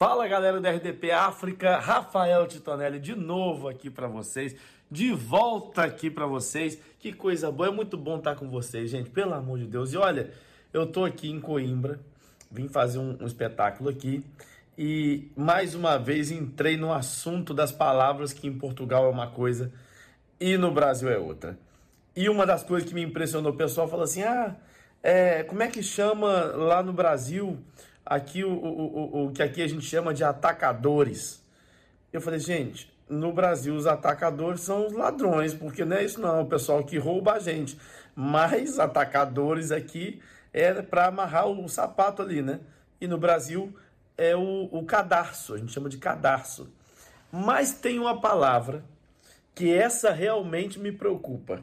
Fala galera do RDP África, Rafael Titonelli de novo aqui para vocês, de volta aqui para vocês. Que coisa boa, é muito bom estar com vocês, gente, pelo amor de Deus. E olha, eu tô aqui em Coimbra, vim fazer um, um espetáculo aqui e mais uma vez entrei no assunto das palavras que em Portugal é uma coisa e no Brasil é outra. E uma das coisas que me impressionou, o pessoal falou assim: ah, é, como é que chama lá no Brasil? Aqui o, o, o, o que aqui a gente chama de atacadores. Eu falei, gente, no Brasil os atacadores são os ladrões, porque não é isso não, é o pessoal que rouba a gente. Mas atacadores aqui é para amarrar o sapato ali, né? E no Brasil é o, o cadarço, a gente chama de cadarço. Mas tem uma palavra que essa realmente me preocupa,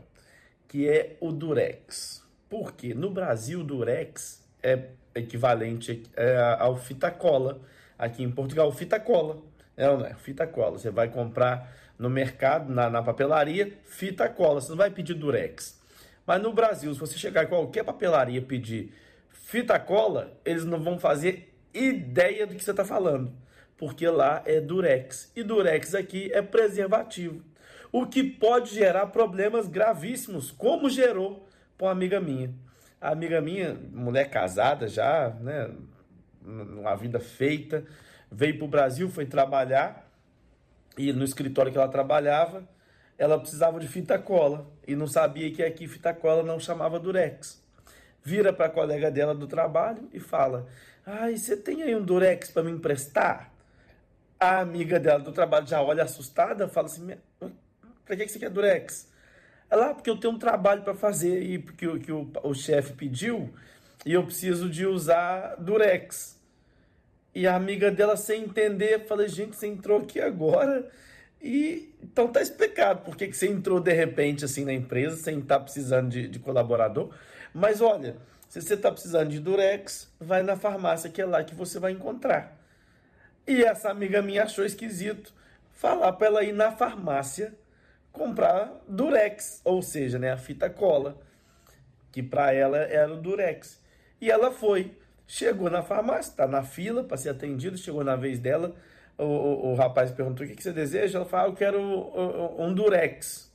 que é o durex. Por quê? No Brasil, durex é equivalente é, ao fita cola. Aqui em Portugal, fita cola. É, não é? Fita cola. Você vai comprar no mercado, na, na papelaria, fita cola. Você não vai pedir durex. Mas no Brasil, se você chegar em qualquer papelaria e pedir fita cola, eles não vão fazer ideia do que você está falando. Porque lá é durex. E durex aqui é preservativo. O que pode gerar problemas gravíssimos, como gerou para uma amiga minha. A amiga minha, mulher casada já, né, uma vida feita, veio para o Brasil, foi trabalhar e no escritório que ela trabalhava, ela precisava de fita cola e não sabia que aqui fita cola não chamava durex. Vira para a colega dela do trabalho e fala: Ai, você tem aí um durex para me emprestar? A amiga dela do trabalho já olha assustada, fala assim: Para que você quer durex? Ela, ah, porque eu tenho um trabalho para fazer e porque o, que o, o chefe pediu e eu preciso de usar durex. E a amiga dela, sem entender, falei, gente, você entrou aqui agora e então tá explicado por que, que você entrou de repente assim na empresa sem estar tá precisando de, de colaborador. Mas olha, se você está precisando de durex, vai na farmácia que é lá que você vai encontrar. E essa amiga minha achou esquisito falar para ela ir na farmácia comprar durex, ou seja, né, a fita cola, que para ela era o durex. E ela foi, chegou na farmácia, está na fila para ser atendido, chegou na vez dela, o, o, o rapaz perguntou o que, que, você deseja, ela falou, ah, eu quero um durex.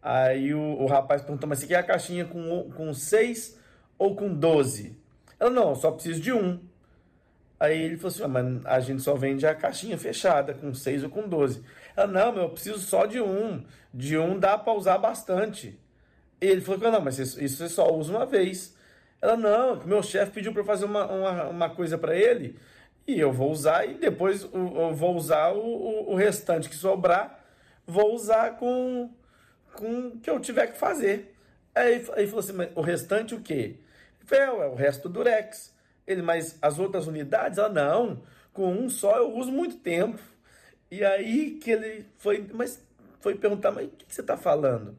Aí o, o rapaz perguntou, mas você quer a caixinha com, com seis ou com doze? Ela, não, só preciso de um. Aí ele falou assim: ah, mas a gente só vende a caixinha fechada, com 6 ou com 12. Ela, não, eu preciso só de um. De um dá para usar bastante. Ele falou: não, mas isso, você só usa uma vez. Ela, não, meu chefe pediu para fazer uma, uma, uma coisa para ele e eu vou usar e depois eu vou usar o, o, restante que sobrar, vou usar com, com o que eu tiver que fazer. Aí ele falou assim: o restante o quê? É, é o resto do Durex. Ele, mas as outras unidades? Ela, não, com um só eu uso muito tempo. E aí que ele foi, mas foi perguntar, mas o que você está falando?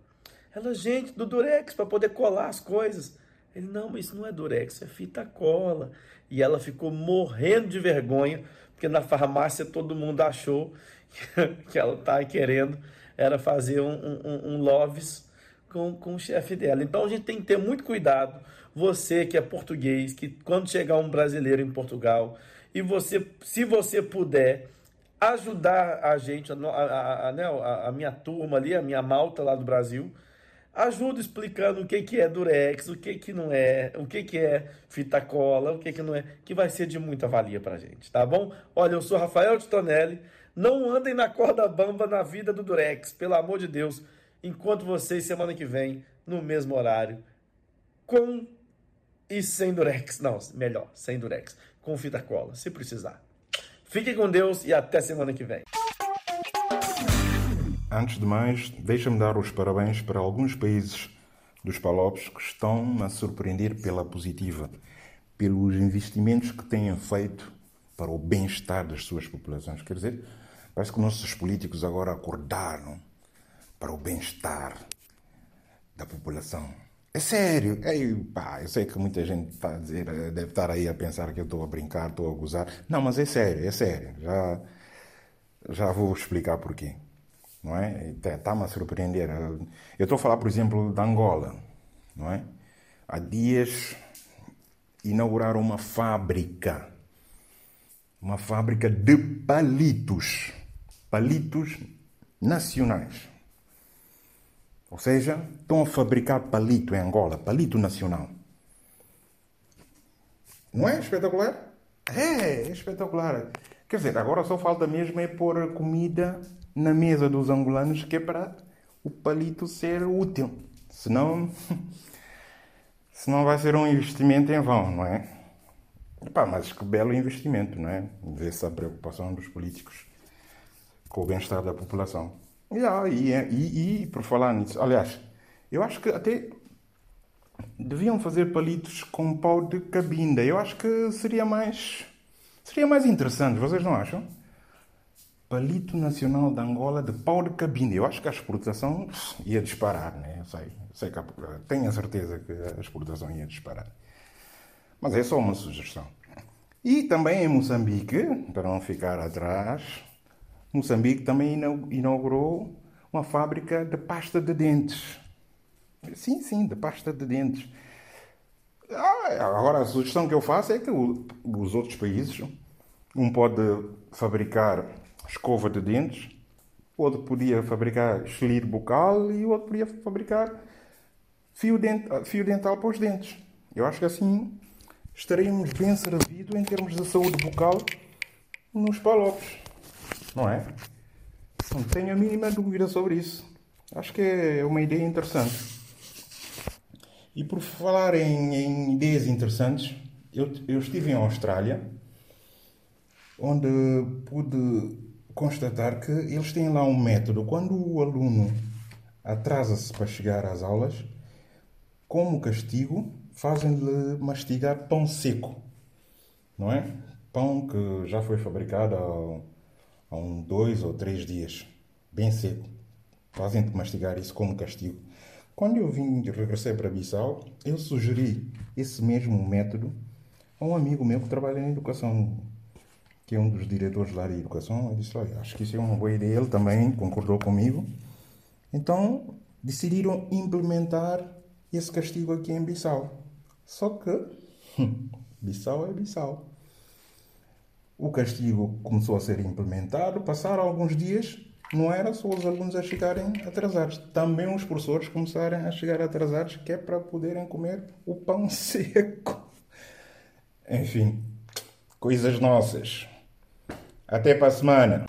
Ela, gente, do Durex, para poder colar as coisas. Ele, não, mas isso não é Durex, é fita cola. E ela ficou morrendo de vergonha, porque na farmácia todo mundo achou que ela estava querendo era fazer um, um, um loves com, com o chefe dela. Então a gente tem que ter muito cuidado. Você que é português, que quando chegar um brasileiro em Portugal, e você, se você puder ajudar a gente, a, a, a, né, a, minha turma ali, a minha malta lá do Brasil, ajuda explicando o que, que é durex, o que, que não é, o que, que é fita cola, o que, que não é, que vai ser de muita valia pra gente, tá bom? Olha, eu sou Rafael Titonelli, não andem na corda bamba na vida do durex, pelo amor de Deus, enquanto vocês semana que vem, no mesmo horário, com e sem durex. Não, melhor, sem durex. Com fita cola, se precisar. Fiquem com Deus e até semana que vem. Antes de mais, deixa-me dar os parabéns para alguns países dos Palopes que estão a surpreender pela positiva, pelos investimentos que têm feito para o bem-estar das suas populações. Quer dizer, parece que nossos políticos agora acordaram para o bem-estar da população. É sério. É, pá, eu sei que muita gente está a dizer, eh, deve estar aí a pensar que eu estou a brincar, estou a gozar. Não, mas é sério, é sério. Já, já vou explicar porquê. Não é? Está-me a surpreender. Eu estou a falar, por exemplo, da Angola. Não é? Há dias inauguraram uma fábrica uma fábrica de palitos. Palitos nacionais. Ou seja, estão a fabricar palito em Angola, palito nacional. Não é espetacular? É, é espetacular. Quer dizer, agora só falta mesmo é pôr comida na mesa dos angolanos, que é para o palito ser útil. Senão, senão vai ser um investimento em vão, não é? Epá, mas que belo investimento, não é? Vê-se a preocupação dos políticos com o bem-estar da população. Yeah, e, e, e, por falar nisso, aliás, eu acho que até deviam fazer palitos com pau de cabinda. Eu acho que seria mais seria mais interessante, vocês não acham? Palito Nacional de Angola de pau de cabinda. Eu acho que a exportação ia disparar, né? Eu sei, sei que tenho a certeza que a exportação ia disparar. Mas é só uma sugestão. E também em Moçambique, para não ficar atrás, Moçambique também inaugurou uma fábrica de pasta de dentes. Sim, sim, de pasta de dentes. Ah, agora a sugestão que eu faço é que os outros países, um pode fabricar escova de dentes, outro podia fabricar estilho bucal e outro podia fabricar fio, dental, fio dental para os dentes. Eu acho que assim estaríamos bem servidos em termos de saúde bucal nos palopes não é? Não tenho a mínima dúvida sobre isso. Acho que é uma ideia interessante. E por falar em, em ideias interessantes, eu, eu estive em Austrália, onde pude constatar que eles têm lá um método. Quando o aluno atrasa-se para chegar às aulas, como castigo, fazem-lhe mastigar pão seco, não é? Pão que já foi fabricado há um dois ou três dias, bem cedo. Fazem-te mastigar isso como castigo. Quando eu vim regressei para Bissau, eu sugeri esse mesmo método a um amigo meu que trabalha na educação, que é um dos diretores lá de educação. Eu disse: Olha, acho que isso é uma boa ideia. Ele também concordou comigo. Então decidiram implementar esse castigo aqui em Bissau. Só que Bissau é Bissau. O castigo começou a ser implementado, passaram alguns dias, não era só os alunos a chegarem atrasados, também os professores começaram a chegar atrasados, que é para poderem comer o pão seco. Enfim, coisas nossas. Até para a semana.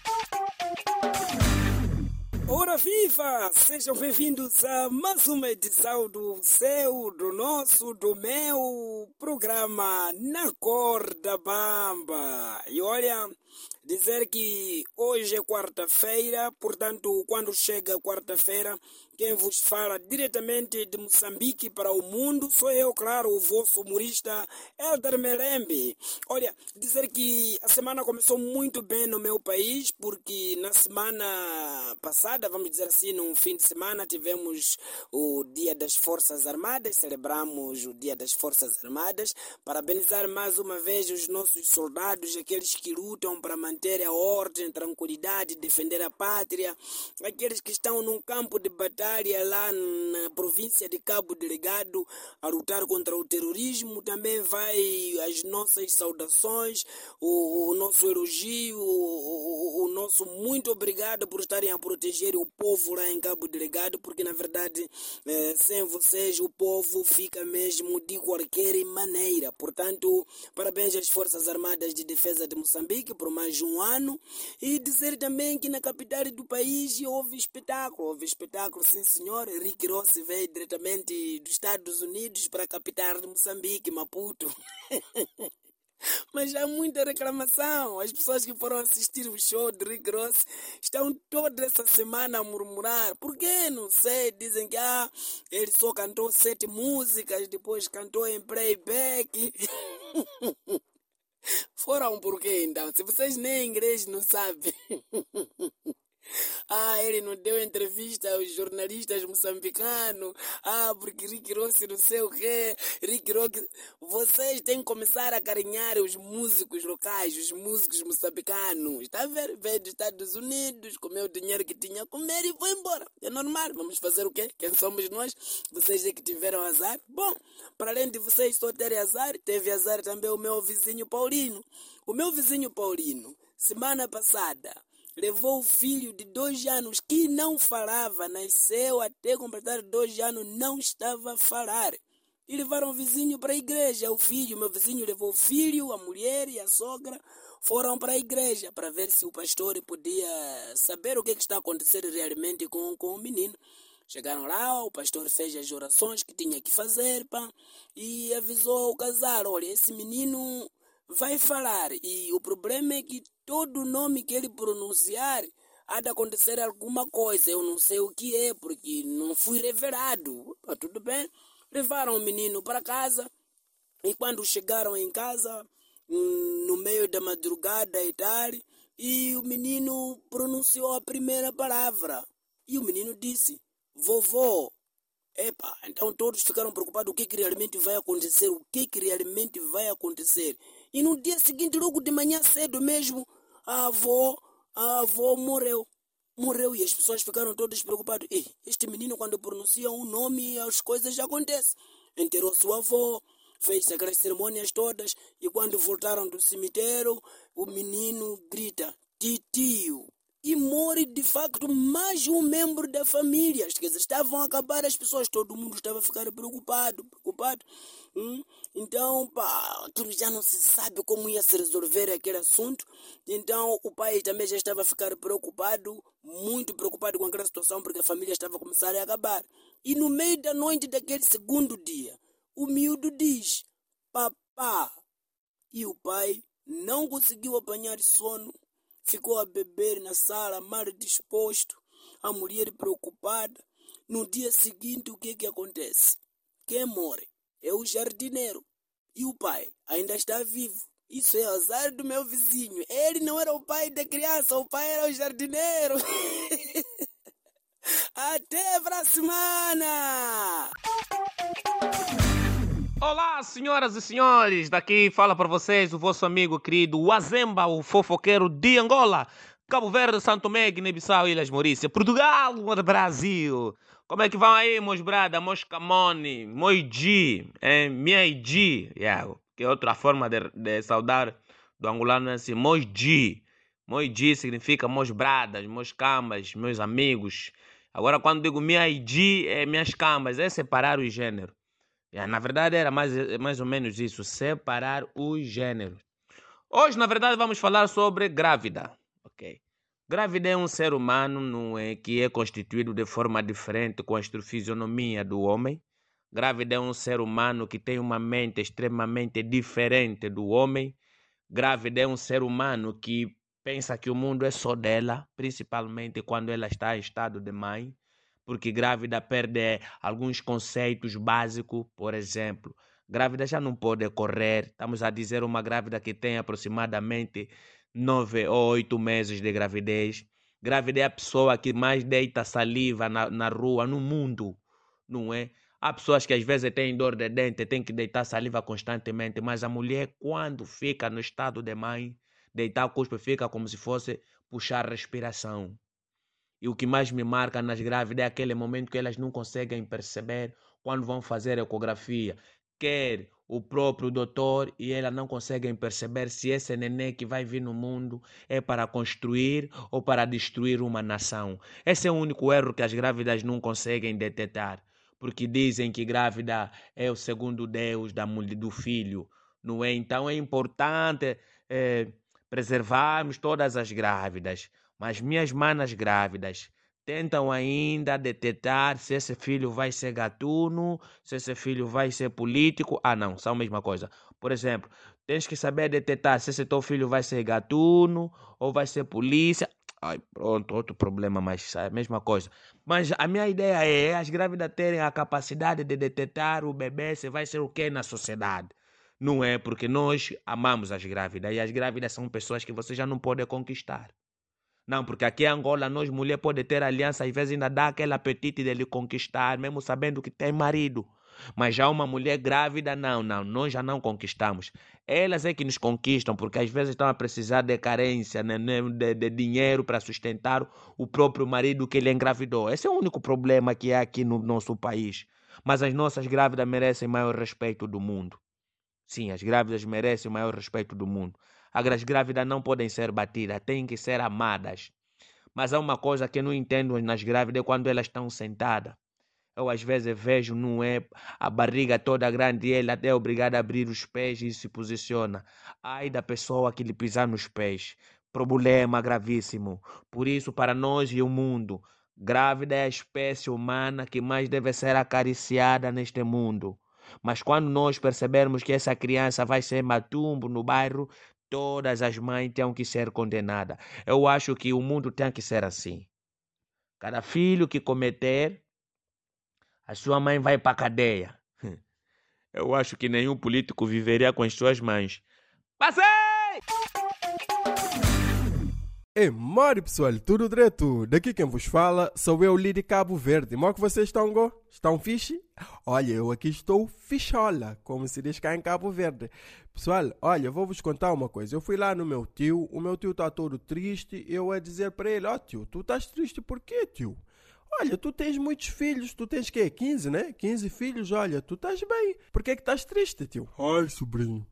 Viva! Sejam bem-vindos a mais uma edição do seu, do nosso, do meu programa Na Corda Bamba. E olha, dizer que hoje é quarta-feira, portanto, quando chega quarta-feira, quem vos fala diretamente de Moçambique para o mundo sou eu, claro, o vosso humorista Elder Melembe. Olha, dizer que a semana começou muito bem no meu país, porque na semana passada, vamos dizer assim, no fim de semana, tivemos o Dia das Forças Armadas, celebramos o Dia das Forças Armadas, parabenizar mais uma vez os nossos soldados, aqueles que lutam para manter a ordem, tranquilidade, defender a pátria, aqueles que estão num campo de batalha lá na província de Cabo Delegado a lutar contra o terrorismo. Também vai as nossas saudações, o, o nosso elogio, o, o, nosso muito obrigado por estarem a proteger o povo lá em Cabo Delegado, porque na verdade eh, sem vocês o povo fica mesmo de qualquer maneira. Portanto, parabéns às Forças Armadas de Defesa de Moçambique por mais um ano e dizer também que na capital do país houve espetáculo, houve espetáculo sim senhor, Rick Ross veio diretamente dos Estados Unidos para a capital de Moçambique, Maputo. Mas há muita reclamação. As pessoas que foram assistir o show de Rick Ross estão toda essa semana a murmurar. Por quê? Não sei. Dizem que ah, ele só cantou sete músicas, depois cantou em playback. Foram por quê então? Se vocês nem inglês não sabem. Ah, ele não deu entrevista aos jornalistas moçambicanos. Ah, porque Rick Ross não sei o quê. Rick Ross... Vocês têm que começar a carinhar os músicos locais, os músicos moçambicanos. Está a ver? Veio dos Estados Unidos, comeu o dinheiro que tinha a comer e foi embora. É normal. Vamos fazer o quê? Quem somos nós? Vocês é que tiveram azar. Bom, para além de vocês só terem azar, teve azar também o meu vizinho Paulino. O meu vizinho Paulino, semana passada, levou o filho de dois anos que não falava, nasceu até completar dois anos, não estava a falar. E levaram o vizinho para a igreja. O filho, meu vizinho, levou o filho, a mulher e a sogra foram para a igreja para ver se o pastor podia saber o que, que está acontecendo realmente com, com o menino. Chegaram lá, o pastor fez as orações que tinha que fazer pá, e avisou o casal: olha, esse menino vai falar. E o problema é que todo nome que ele pronunciar há de acontecer alguma coisa. Eu não sei o que é, porque não fui revelado. Tá tudo bem. Levaram o menino para casa. E quando chegaram em casa, no meio da madrugada e tal, e o menino pronunciou a primeira palavra. E o menino disse: Vovô. Epa, então todos ficaram preocupados o que, que realmente vai acontecer, o que, que realmente vai acontecer. E no dia seguinte, logo de manhã cedo mesmo, a avó, a avó morreu. Morreu e as pessoas ficaram todas preocupadas. E este menino, quando pronuncia um nome, as coisas já acontecem. Enterrou sua avó, fez aquelas cerimônias todas, e quando voltaram do cemitério, o menino grita: Titio e morre de facto mais um membro da família. Quer dizer, estavam a acabar as pessoas, todo mundo estava a ficar preocupado, preocupado. Hum? Então, pá, aquilo já não se sabe como ia se resolver aquele assunto. Então, o pai também já estava a ficar preocupado, muito preocupado com aquela situação, porque a família estava a começar a acabar. E no meio da noite daquele segundo dia, o miúdo diz: Papá. E o pai não conseguiu apanhar sono ficou a beber na sala, mal disposto, a mulher preocupada. No dia seguinte, o que, que acontece? Quem morre é o jardineiro. E o pai ainda está vivo. Isso é azar do meu vizinho. Ele não era o pai da criança, o pai era o jardineiro. Até pra semana! Olá, senhoras e senhores, daqui fala para vocês o vosso amigo querido Wazemba, o fofoqueiro de Angola, Cabo Verde, Santo Tomé, Guiné-Bissau, Ilhas Maurícia, Portugal, Brasil. Como é que vão aí, meus brada, meus camone, meus G, eh, minha G, yeah, que é outra forma de, de saudar do angolano é assim, meus G. Meus G significa meus bradas, meus camas, meus amigos. Agora, quando digo minha G, é minhas camas, é separar o gênero. É, na verdade, era mais, mais ou menos isso: separar os gêneros. Hoje, na verdade, vamos falar sobre grávida. Ok. Grávida é um ser humano não é, que é constituído de forma diferente com a fisionomia do homem. Grávida é um ser humano que tem uma mente extremamente diferente do homem. Grávida é um ser humano que pensa que o mundo é só dela, principalmente quando ela está em estado de mãe porque grávida perde alguns conceitos básicos, por exemplo, grávida já não pode correr. Estamos a dizer uma grávida que tem aproximadamente nove ou oito meses de gravidez. Grávida é a pessoa que mais deita saliva na, na rua, no mundo, não é? Há pessoas que às vezes têm dor de dente, têm que deitar saliva constantemente, mas a mulher, quando fica no estado de mãe, deitar o cuspe fica como se fosse puxar respiração. E o que mais me marca nas grávidas é aquele momento que elas não conseguem perceber quando vão fazer ecografia. Quer o próprio doutor e elas não conseguem perceber se esse neném que vai vir no mundo é para construir ou para destruir uma nação. Esse é o único erro que as grávidas não conseguem detectar, porque dizem que grávida é o segundo Deus da mulher, do filho, não é? Então é importante é, preservarmos todas as grávidas. Mas minhas manas grávidas tentam ainda detectar se esse filho vai ser gatuno, se esse filho vai ser político. Ah, não, são a mesma coisa. Por exemplo, tens que saber detectar se esse teu filho vai ser gatuno ou vai ser polícia. Ai, pronto, outro problema, mas é a mesma coisa. Mas a minha ideia é as grávidas terem a capacidade de detectar o bebê se vai ser o que na sociedade. Não é porque nós amamos as grávidas e as grávidas são pessoas que você já não pode conquistar. Não, porque aqui em Angola, nós mulher pode ter aliança, às vezes ainda dá aquele apetite dele conquistar, mesmo sabendo que tem marido. Mas já uma mulher grávida, não, não, nós já não conquistamos. Elas é que nos conquistam, porque às vezes estão a precisar de carência, né, né de, de dinheiro para sustentar o próprio marido que ele engravidou. Esse é o único problema que há aqui no nosso país. Mas as nossas grávidas merecem maior respeito do mundo. Sim, as grávidas merecem o maior respeito do mundo. As grávidas não podem ser batidas, têm que ser amadas. Mas há uma coisa que não entendo nas grávidas quando elas estão sentadas. Eu às vezes vejo, não é a barriga toda grande e até é obrigado a abrir os pés e se posiciona. Ai da pessoa que lhe pisar nos pés. Problema gravíssimo. Por isso, para nós e o mundo, grávida é a espécie humana que mais deve ser acariciada neste mundo. Mas quando nós percebermos que essa criança vai ser matumbo no bairro, todas as mães têm que ser condenadas. Eu acho que o mundo tem que ser assim. Cada filho que cometer, a sua mãe vai para cadeia. Eu acho que nenhum político viveria com as suas mães. Passei! Ei, mori pessoal, tudo direto? Daqui quem vos fala sou eu, Lidi Cabo Verde. Mó que vocês estão, go? Estão fixe? Olha, eu aqui estou fichola, como se diz cá em Cabo Verde. Pessoal, olha, vou vos contar uma coisa. Eu fui lá no meu tio, o meu tio está todo triste, eu a dizer para ele, ó oh, tio, tu estás triste por quê, tio? Olha, tu tens muitos filhos, tu tens quê? 15, né? 15 filhos, olha, tu estás bem. Por que é que estás triste, tio? Ai, sobrinho,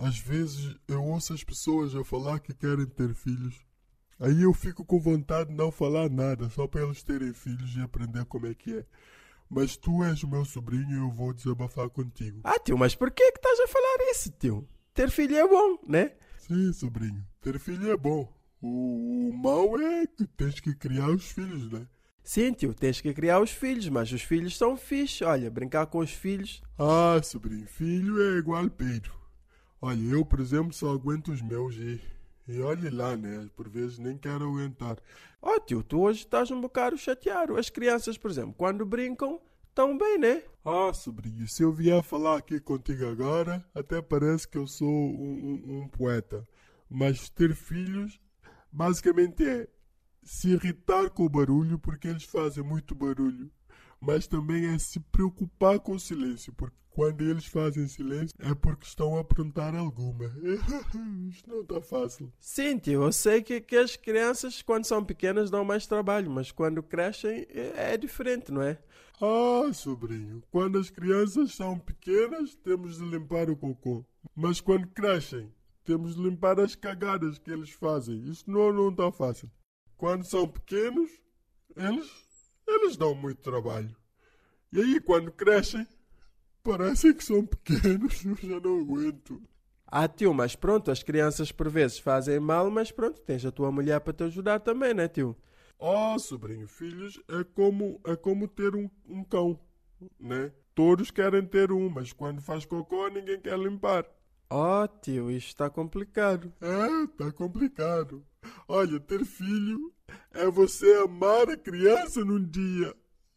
às vezes eu ouço as pessoas a falar que querem ter filhos Aí eu fico com vontade de não falar nada, só para eles terem filhos e aprender como é que é. Mas tu és o meu sobrinho e eu vou desabafar contigo. Ah, tio, mas por que que estás a falar isso, tio? Ter filho é bom, né? Sim, sobrinho. Ter filho é bom. O, o mal é que tens que criar os filhos, né? Sim, tio, tens que criar os filhos, mas os filhos são fixos. Olha, brincar com os filhos. Ah, sobrinho, filho é igual Pedro. Olha, eu, por exemplo, só aguento os meus e e olhe lá, né? Por vezes nem quero aguentar. Ó oh, tio, tu hoje estás um bocado chateado. As crianças, por exemplo, quando brincam, estão bem, né? Ah, sobrinho, se eu vier falar aqui contigo agora, até parece que eu sou um, um, um poeta. Mas ter filhos, basicamente é se irritar com o barulho, porque eles fazem muito barulho. Mas também é se preocupar com o silêncio, porque quando eles fazem silêncio é porque estão a aprontar alguma. Isto não está fácil. Sim, tio, eu sei que, que as crianças, quando são pequenas, dão mais trabalho, mas quando crescem é, é diferente, não é? Ah, sobrinho, quando as crianças são pequenas, temos de limpar o cocô. Mas quando crescem, temos de limpar as cagadas que eles fazem. Isto não, não está fácil. Quando são pequenos, eles, eles dão muito trabalho. E aí, quando crescem, Parecem que são pequenos, eu já não aguento. Ah, tio, mas pronto, as crianças por vezes fazem mal, mas pronto, tens a tua mulher para te ajudar também, né, tio? Oh, sobrinho, filhos é como, é como ter um, um cão, né? Todos querem ter um, mas quando faz cocô ninguém quer limpar. Oh, tio, isto está complicado. É, está complicado. Olha, ter filho é você amar a criança num dia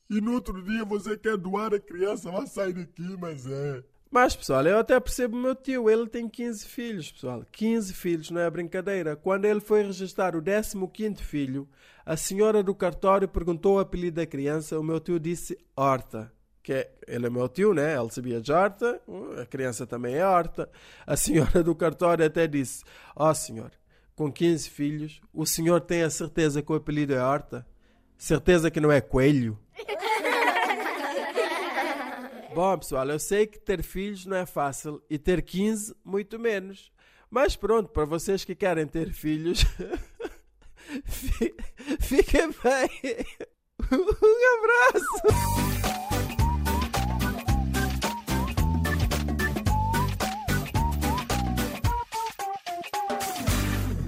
e no outro dia você quer doar a criança, vai sair daqui, mas é. Mas, pessoal, eu até percebo meu tio, ele tem 15 filhos, pessoal. 15 filhos, não é brincadeira. Quando ele foi registrar o 15 filho, a senhora do cartório perguntou o apelido da criança, o meu tio disse Horta. Que é, ele é meu tio, né? Ele sabia de Horta, a criança também é Horta. A senhora do cartório até disse, ó oh, senhor, com 15 filhos, o senhor tem a certeza que o apelido é Horta? Certeza que não é Coelho? Bom, pessoal, eu sei que ter filhos não é fácil e ter 15 muito menos. Mas pronto, para vocês que querem ter filhos, fiquem bem. Um abraço.